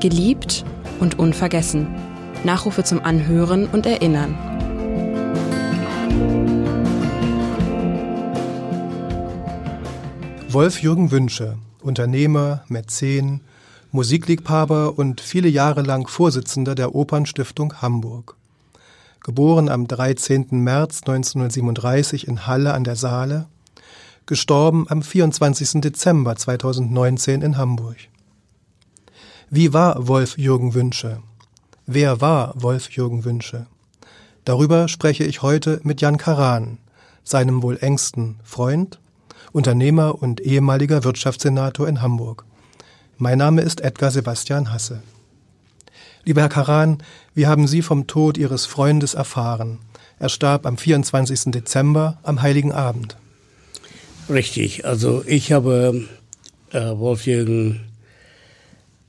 Geliebt und unvergessen. Nachrufe zum Anhören und Erinnern. Wolf-Jürgen Wünsche, Unternehmer, Mäzen, Musikliebhaber und viele Jahre lang Vorsitzender der Opernstiftung Hamburg. Geboren am 13. März 1937 in Halle an der Saale, gestorben am 24. Dezember 2019 in Hamburg. Wie war Wolf-Jürgen Wünsche? Wer war Wolf-Jürgen Wünsche? Darüber spreche ich heute mit Jan Karan, seinem wohl engsten Freund, Unternehmer und ehemaliger Wirtschaftssenator in Hamburg. Mein Name ist Edgar Sebastian Hasse. Lieber Herr Karan, wie haben Sie vom Tod Ihres Freundes erfahren? Er starb am 24. Dezember am Heiligen Abend. Richtig, also ich habe äh, Wolfjürgen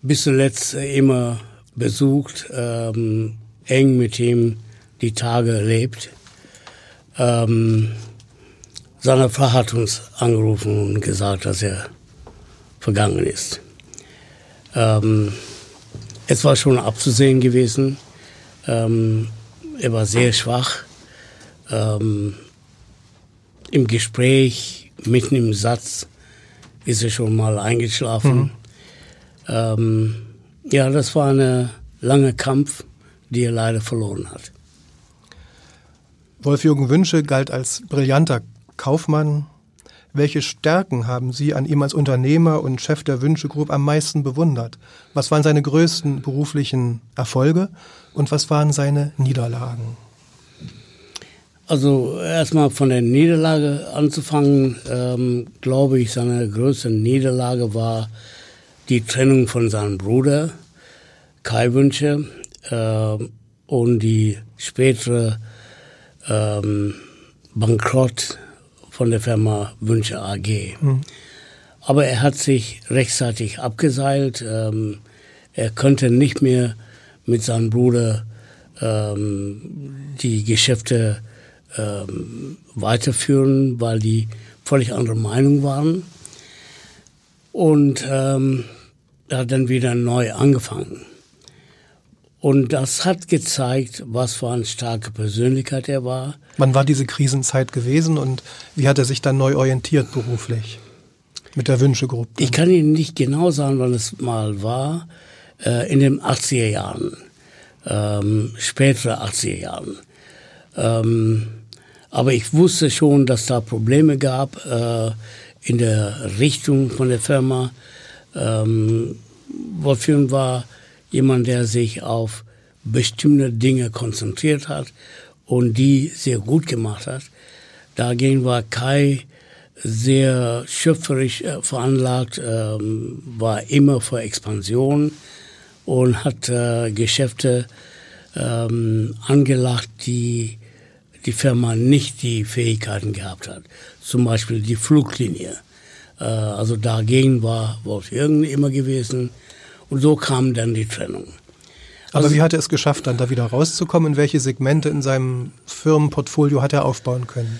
bis zuletzt immer besucht, ähm, eng mit ihm die Tage erlebt. Ähm, seine Frau hat uns angerufen und gesagt, dass er vergangen ist. Ähm, es war schon abzusehen gewesen. Ähm, er war sehr schwach. Ähm, Im Gespräch, mitten im Satz, ist er schon mal eingeschlafen. Mhm. Ähm, ja, das war ein langer Kampf, die er leider verloren hat. Wolf-Jürgen Wünsche galt als brillanter Kaufmann. Welche Stärken haben Sie an ihm als Unternehmer und Chef der Wünsche Group am meisten bewundert? Was waren seine größten beruflichen Erfolge und was waren seine Niederlagen? Also erstmal von der Niederlage anzufangen, ähm, glaube ich, seine größte Niederlage war die Trennung von seinem Bruder Kai Wünsche äh, und die spätere ähm, Bankrott von der Firma Wünsche AG. Mhm. Aber er hat sich rechtzeitig abgeseilt. Ähm, er konnte nicht mehr mit seinem Bruder ähm, die Geschäfte ähm, weiterführen, weil die völlig andere Meinung waren. Und ähm, hat dann wieder neu angefangen. Und das hat gezeigt, was für eine starke Persönlichkeit er war. Wann war diese Krisenzeit gewesen und wie hat er sich dann neu orientiert beruflich mit der Wünschegruppe? Ich kann Ihnen nicht genau sagen, wann es mal war. Äh, in den 80er Jahren, ähm, spätere 80er Jahren. Ähm, aber ich wusste schon, dass da Probleme gab äh, in der Richtung von der Firma. Ähm, Wolfgang war jemand, der sich auf bestimmte Dinge konzentriert hat und die sehr gut gemacht hat. Dagegen war Kai sehr schöpferisch äh, veranlagt, ähm, war immer für Expansion und hat äh, Geschäfte ähm, angelacht, die die Firma nicht die Fähigkeiten gehabt hat. Zum Beispiel die Fluglinie. Äh, also dagegen war Wolf Jürgen immer gewesen. Und so kam dann die Trennung. Aber also, wie hat er es geschafft, dann da wieder rauszukommen? welche Segmente in seinem Firmenportfolio hat er aufbauen können?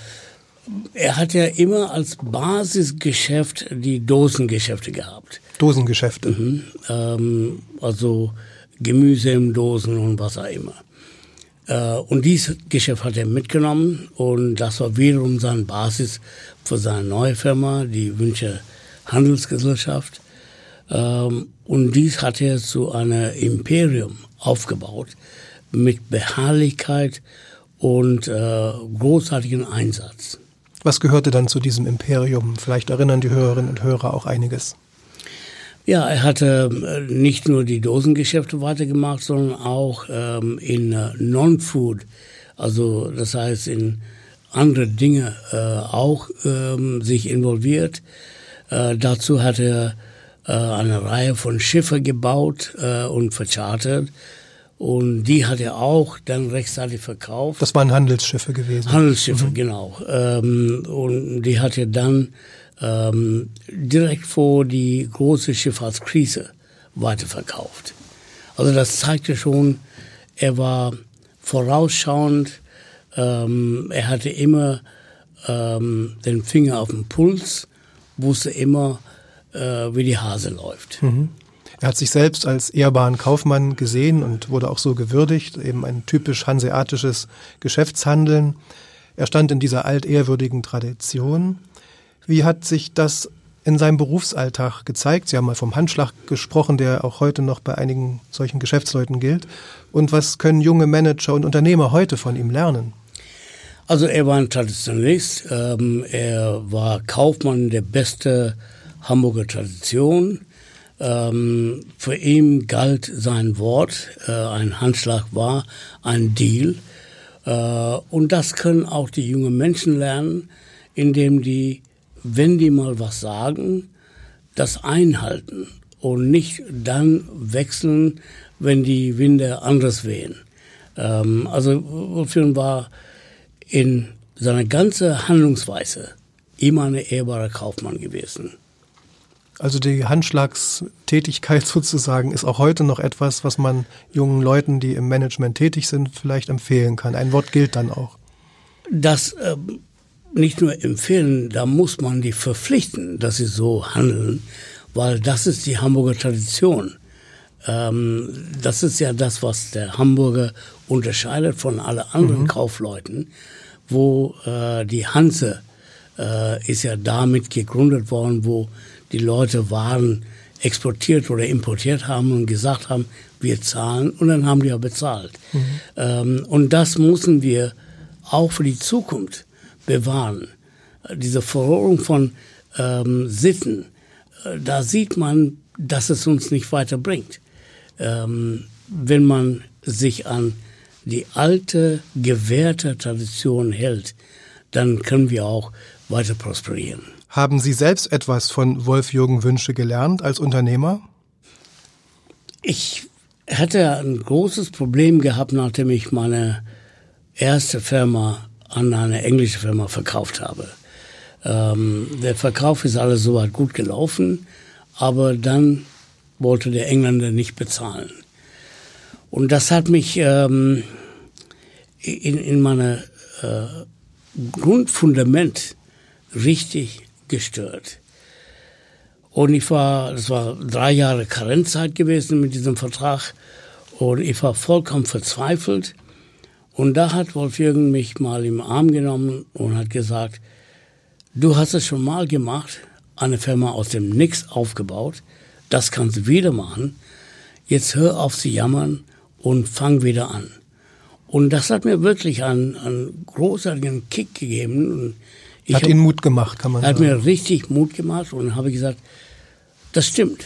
Er hat ja immer als Basisgeschäft die Dosengeschäfte gehabt. Dosengeschäfte? Mhm, ähm, also Gemüse in Dosen und was auch immer. Äh, und dieses Geschäft hat er mitgenommen und das war wiederum seine Basis für seine neue Firma, die Wünsche Handelsgesellschaft. Ähm, und dies hat er zu einem Imperium aufgebaut mit Beharrlichkeit und äh, großartigen Einsatz. Was gehörte dann zu diesem Imperium? Vielleicht erinnern die Hörerinnen und Hörer auch einiges. Ja, er hatte äh, nicht nur die Dosengeschäfte weitergemacht, sondern auch ähm, in äh, Non-Food, also das heißt in andere Dinge äh, auch ähm, sich involviert. Äh, dazu hat er äh, eine Reihe von Schiffe gebaut äh, und verchartert. Und die hat er auch dann rechtzeitig verkauft. Das waren Handelsschiffe gewesen. Handelsschiffe, mhm. genau. Ähm, und die hat er dann ähm, direkt vor die große Schifffahrtskrise weiterverkauft. Also das zeigte schon, er war vorausschauend, ähm, er hatte immer ähm, den Finger auf dem Puls, wusste immer, äh, wie die Hase läuft. Mhm. Er hat sich selbst als ehrbaren Kaufmann gesehen und wurde auch so gewürdigt, eben ein typisch hanseatisches Geschäftshandeln. Er stand in dieser altehrwürdigen Tradition. Wie hat sich das in seinem Berufsalltag gezeigt? Sie haben mal vom Handschlag gesprochen, der auch heute noch bei einigen solchen Geschäftsleuten gilt. Und was können junge Manager und Unternehmer heute von ihm lernen? Also er war ein Traditionalist, ähm, er war Kaufmann der beste Hamburger Tradition. Ähm, für ihn galt sein Wort, äh, ein Handschlag war ein Deal. Äh, und das können auch die jungen Menschen lernen, indem die, wenn die mal was sagen, das einhalten und nicht dann wechseln, wenn die Winde anders wehen. Ähm, also Wolfgang war in seiner ganzen Handlungsweise immer ein ehrbarer Kaufmann gewesen. Also die Handschlagstätigkeit sozusagen ist auch heute noch etwas, was man jungen Leuten, die im Management tätig sind, vielleicht empfehlen kann. Ein Wort gilt dann auch. Das äh, nicht nur empfehlen, da muss man die verpflichten, dass sie so handeln, weil das ist die Hamburger Tradition. Ähm, das ist ja das, was der Hamburger unterscheidet von allen anderen mhm. Kaufleuten, wo äh, die Hanse äh, ist ja damit gegründet worden, wo die Leute Waren exportiert oder importiert haben und gesagt haben, wir zahlen und dann haben die ja bezahlt. Mhm. Ähm, und das müssen wir auch für die Zukunft bewahren. Diese Verrohung von ähm, Sitten, äh, da sieht man, dass es uns nicht weiterbringt. Ähm, wenn man sich an die alte, gewährte Tradition hält, dann können wir auch weiter prosperieren. Haben Sie selbst etwas von Wolf-Jürgen Wünsche gelernt als Unternehmer? Ich hatte ein großes Problem gehabt, nachdem ich meine erste Firma an eine englische Firma verkauft habe. Ähm, der Verkauf ist alles soweit gut gelaufen, aber dann wollte der Engländer nicht bezahlen. Und das hat mich ähm, in, in meine äh, Grundfundament richtig gestört. Und ich war, das war drei Jahre Karenzzeit gewesen mit diesem Vertrag. Und ich war vollkommen verzweifelt. Und da hat Wolf-Jürgen mich mal im Arm genommen und hat gesagt, du hast es schon mal gemacht, eine Firma aus dem Nix aufgebaut, das kannst du wieder machen. Jetzt hör auf zu jammern und fang wieder an. Und das hat mir wirklich einen, einen großartigen Kick gegeben. Hat hab, Ihnen Mut gemacht, kann man sagen. Hat mir richtig Mut gemacht und habe gesagt, das stimmt.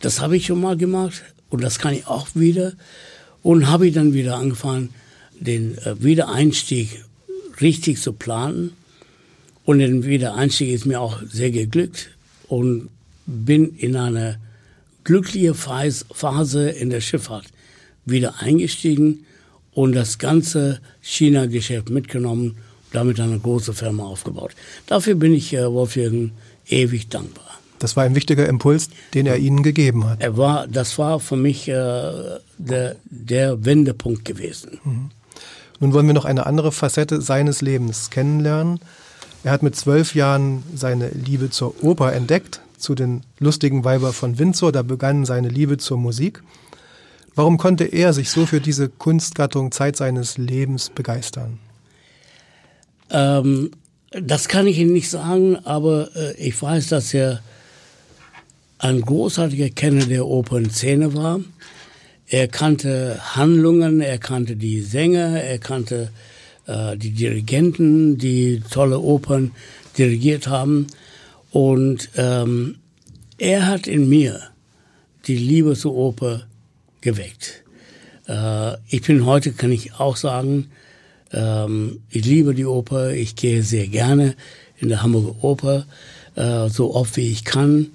Das habe ich schon mal gemacht und das kann ich auch wieder. Und habe ich dann wieder angefangen, den äh, Wiedereinstieg richtig zu planen. Und den Wiedereinstieg ist mir auch sehr geglückt und bin in eine glückliche Phase in der Schifffahrt wieder eingestiegen und das ganze China-Geschäft mitgenommen damit eine große Firma aufgebaut. Dafür bin ich äh, Wolfgang ewig dankbar. Das war ein wichtiger Impuls, den er Ihnen gegeben hat. Er war, das war für mich äh, der, der Wendepunkt gewesen. Mhm. Nun wollen wir noch eine andere Facette seines Lebens kennenlernen. Er hat mit zwölf Jahren seine Liebe zur Oper entdeckt, zu den lustigen Weiber von Windsor. Da begann seine Liebe zur Musik. Warum konnte er sich so für diese Kunstgattung Zeit seines Lebens begeistern? Ähm, das kann ich Ihnen nicht sagen, aber äh, ich weiß, dass er ein großartiger Kenner der Opernszene war. Er kannte Handlungen, er kannte die Sänger, er kannte äh, die Dirigenten, die tolle Opern dirigiert haben. Und ähm, er hat in mir die Liebe zur Oper geweckt. Äh, ich bin heute, kann ich auch sagen, ähm, ich liebe die Oper, ich gehe sehr gerne in der Hamburger Oper, äh, so oft wie ich kann.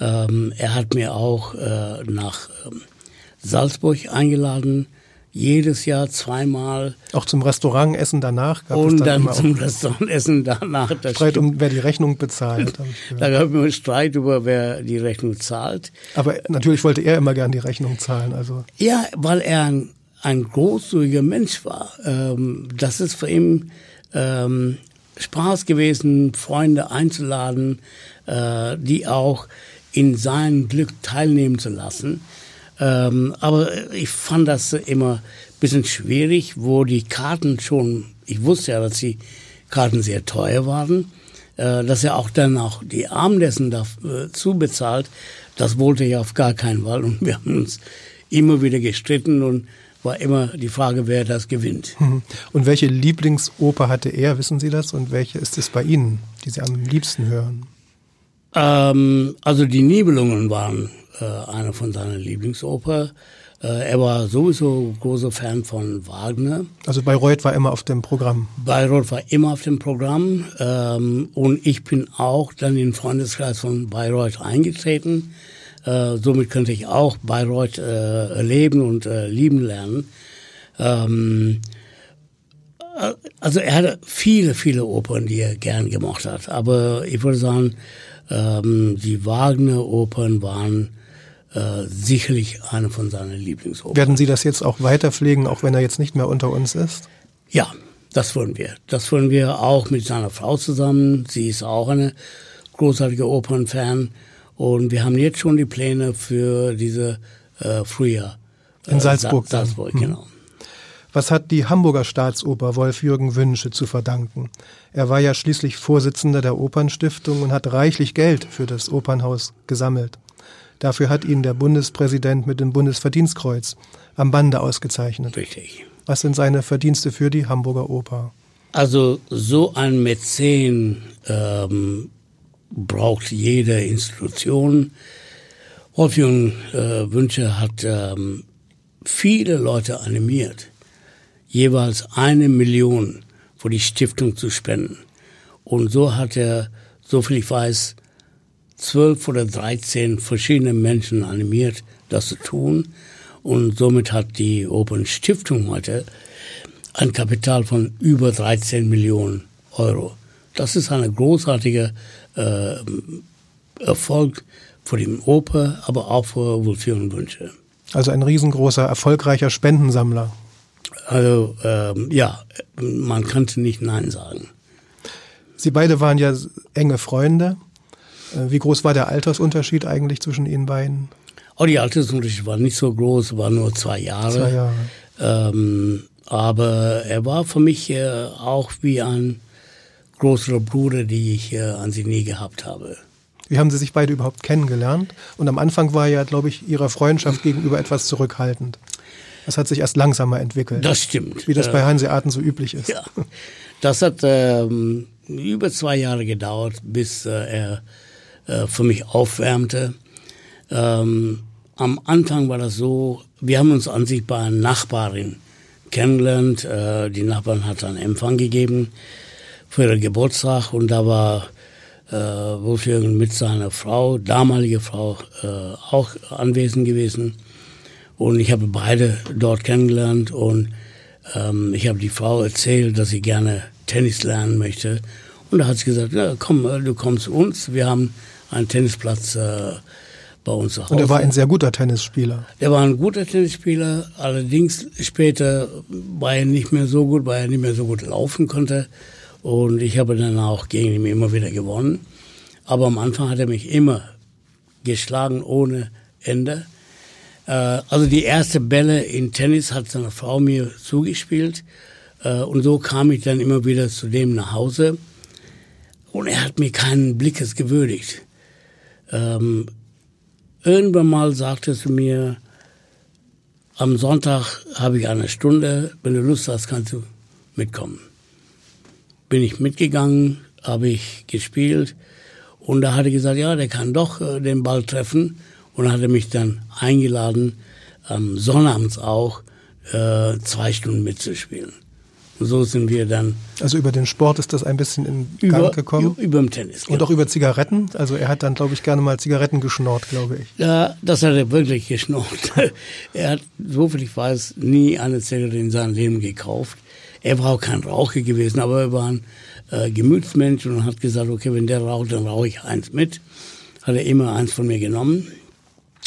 Ähm, er hat mir auch äh, nach ähm, Salzburg eingeladen, jedes Jahr zweimal. Auch zum Restaurantessen danach gab Und es dann, dann zum Restaurantessen danach. Das Streit um, wer die Rechnung bezahlt. da gab es Streit über, wer die Rechnung zahlt. Aber natürlich wollte er immer gern die Rechnung zahlen. Also. Ja, weil er ein ein großzügiger Mensch war. Ähm, das ist für ihn ähm, Spaß gewesen, Freunde einzuladen, äh, die auch in sein Glück teilnehmen zu lassen. Ähm, aber ich fand das immer ein bisschen schwierig, wo die Karten schon, ich wusste ja, dass die Karten sehr teuer waren, äh, dass er auch dann auch die Abendessen dazu äh, bezahlt, das wollte ich auf gar keinen Fall. Und wir haben uns immer wieder gestritten und war immer die Frage, wer das gewinnt. Mhm. Und welche Lieblingsoper hatte er, wissen Sie das? Und welche ist es bei Ihnen, die Sie am liebsten hören? Ähm, also die Nibelungen waren äh, eine von seinen Lieblingsoper. Äh, er war sowieso großer Fan von Wagner. Also Bayreuth war immer auf dem Programm. Bayreuth war immer auf dem Programm ähm, und ich bin auch dann in den Freundeskreis von Bayreuth eingetreten. Äh, somit könnte ich auch Bayreuth äh, leben und äh, lieben lernen. Ähm, äh, also er hatte viele, viele Opern, die er gern gemacht hat. Aber ich würde sagen, ähm, die Wagner-Opern waren äh, sicherlich eine von seinen Lieblingsopern. Werden Sie das jetzt auch weiter pflegen, auch wenn er jetzt nicht mehr unter uns ist? Ja, das wollen wir. Das wollen wir auch mit seiner Frau zusammen. Sie ist auch eine großartige Opernfan. Und wir haben jetzt schon die Pläne für diese äh, Frühjahr. In Salzburg. Äh, Salzburg, hm. genau. Was hat die Hamburger Staatsoper Wolf-Jürgen Wünsche zu verdanken? Er war ja schließlich Vorsitzender der Opernstiftung und hat reichlich Geld für das Opernhaus gesammelt. Dafür hat ihn der Bundespräsident mit dem Bundesverdienstkreuz am Bande ausgezeichnet. Richtig. Was sind seine Verdienste für die Hamburger Oper? Also so ein Mäzen ähm, braucht jede Institution. Wolfgang äh, Wünsche hat ähm, viele Leute animiert, jeweils eine Million für die Stiftung zu spenden. Und so hat er, so viel ich weiß, zwölf oder dreizehn verschiedene Menschen animiert, das zu tun. Und somit hat die Open Stiftung heute ein Kapital von über 13 Millionen Euro. Das ist eine großartige äh, Erfolg für die Oper, aber auch für Wolfgang Wünsche. Also ein riesengroßer, erfolgreicher Spendensammler. Also ähm, ja, man könnte nicht Nein sagen. Sie beide waren ja enge Freunde. Äh, wie groß war der Altersunterschied eigentlich zwischen Ihnen beiden? Oh, die Altersunterschied war nicht so groß, war nur zwei Jahre. Zwei Jahre. Ähm, aber er war für mich äh, auch wie ein größerer Bruder, die ich äh, an sie nie gehabt habe. Wie haben Sie sich beide überhaupt kennengelernt? Und am Anfang war ja, glaube ich, Ihrer Freundschaft gegenüber etwas zurückhaltend. Das hat sich erst langsamer entwickelt. Das stimmt. Wie das bei Hanseaten so üblich ist. Ja. Das hat ähm, über zwei Jahre gedauert, bis äh, er äh, für mich aufwärmte. Ähm, am Anfang war das so, wir haben uns an sich bei einer Nachbarin kennengelernt. Äh, die Nachbarin hat einen Empfang gegeben für ihren Geburtstag und da war äh, Wolfgang mit seiner Frau, damalige Frau, äh, auch anwesend gewesen. Und ich habe beide dort kennengelernt und ähm, ich habe die Frau erzählt, dass sie gerne Tennis lernen möchte. Und da hat sie gesagt, ja, komm, äh, du kommst zu uns, wir haben einen Tennisplatz äh, bei uns zu Hause. Und er war ein sehr guter Tennisspieler. Er war ein guter Tennisspieler, allerdings später war er nicht mehr so gut, weil er nicht mehr so gut laufen konnte. Und ich habe dann auch gegen ihn immer wieder gewonnen. Aber am Anfang hat er mich immer geschlagen ohne Ende. Äh, also die erste Bälle in Tennis hat seine Frau mir zugespielt. Äh, und so kam ich dann immer wieder zu dem nach Hause. Und er hat mir keinen Blickes gewürdigt. Ähm, irgendwann mal sagte zu mir, am Sonntag habe ich eine Stunde, wenn du Lust hast, kannst du mitkommen bin ich mitgegangen, habe ich gespielt und da hat er gesagt, ja, der kann doch äh, den Ball treffen und hat er mich dann eingeladen, am Sonnabends auch äh, zwei Stunden mitzuspielen. So sind wir dann. Also über den Sport ist das ein bisschen in über, Gang gekommen? Über dem Tennis. Genau. Und auch über Zigaretten? Also er hat dann, glaube ich, gerne mal Zigaretten geschnort, glaube ich. Ja, das hat er wirklich geschnort. er hat, so viel ich weiß, nie eine Zigarette in seinem Leben gekauft. Er war auch kein Raucher gewesen, aber er war ein äh, Gemütsmensch und hat gesagt, okay, wenn der raucht, dann rauche ich eins mit. Hat er immer eins von mir genommen.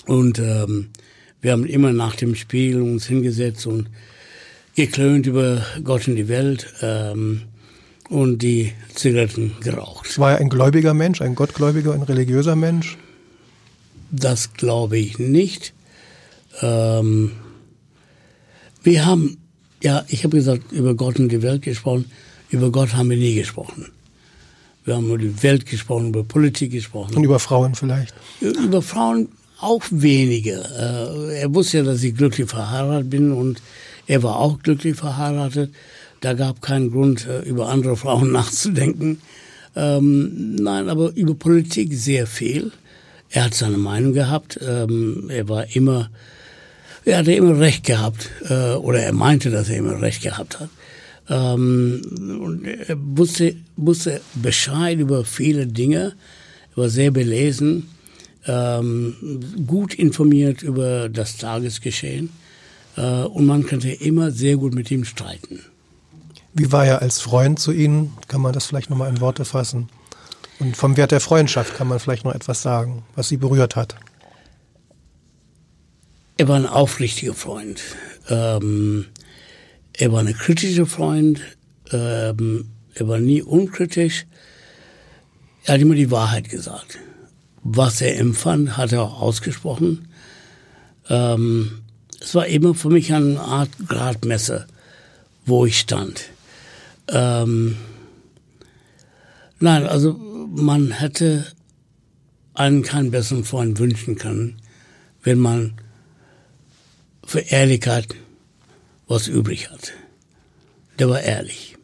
Und ähm, wir haben immer nach dem Spiel uns hingesetzt und geklönt über Gott und die Welt ähm, und die Zigaretten geraucht. War er ein gläubiger Mensch, ein gottgläubiger, ein religiöser Mensch? das glaube ich nicht. Ähm, wir haben, ja, ich habe gesagt, über Gott und die Welt gesprochen. Über Gott haben wir nie gesprochen. Wir haben über die Welt gesprochen, über Politik gesprochen. Und über Frauen vielleicht? Über Frauen auch wenige. Äh, er wusste ja, dass ich glücklich verheiratet bin und er war auch glücklich verheiratet. Da gab keinen Grund, äh, über andere Frauen nachzudenken. Ähm, nein, aber über Politik sehr viel. Er hat seine Meinung gehabt. Ähm, er war immer, er hatte immer Recht gehabt, äh, oder er meinte, dass er immer Recht gehabt hat. Ähm, und er wusste, wusste Bescheid über viele Dinge, er war sehr belesen, ähm, gut informiert über das Tagesgeschehen und man könnte immer sehr gut mit ihm streiten. Wie war er als Freund zu Ihnen? Kann man das vielleicht nochmal in Worte fassen? Und vom Wert der Freundschaft kann man vielleicht noch etwas sagen, was Sie berührt hat. Er war ein aufrichtiger Freund. Ähm, er war ein kritischer Freund. Ähm, er war nie unkritisch. Er hat immer die Wahrheit gesagt. Was er empfand, hat er auch ausgesprochen. Ähm, es war immer für mich eine Art Gradmesser, wo ich stand. Ähm, nein, also man hätte einen keinen besseren Freund wünschen können, wenn man für Ehrlichkeit was übrig hat. Der war ehrlich.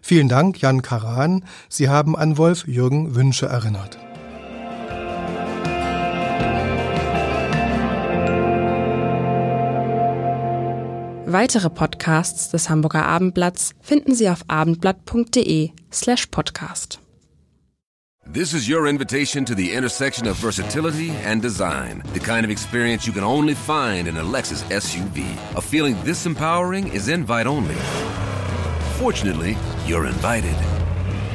Vielen Dank, Jan Karan. Sie haben an Wolf Jürgen Wünsche erinnert. Weitere Podcasts des Hamburger Abendblatts finden Sie auf abendblatt.de slash podcast. This is your invitation to the intersection of versatility and design. The kind of experience you can only find in a Lexus SUV. A feeling this empowering is invite only. Fortunately, you're invited.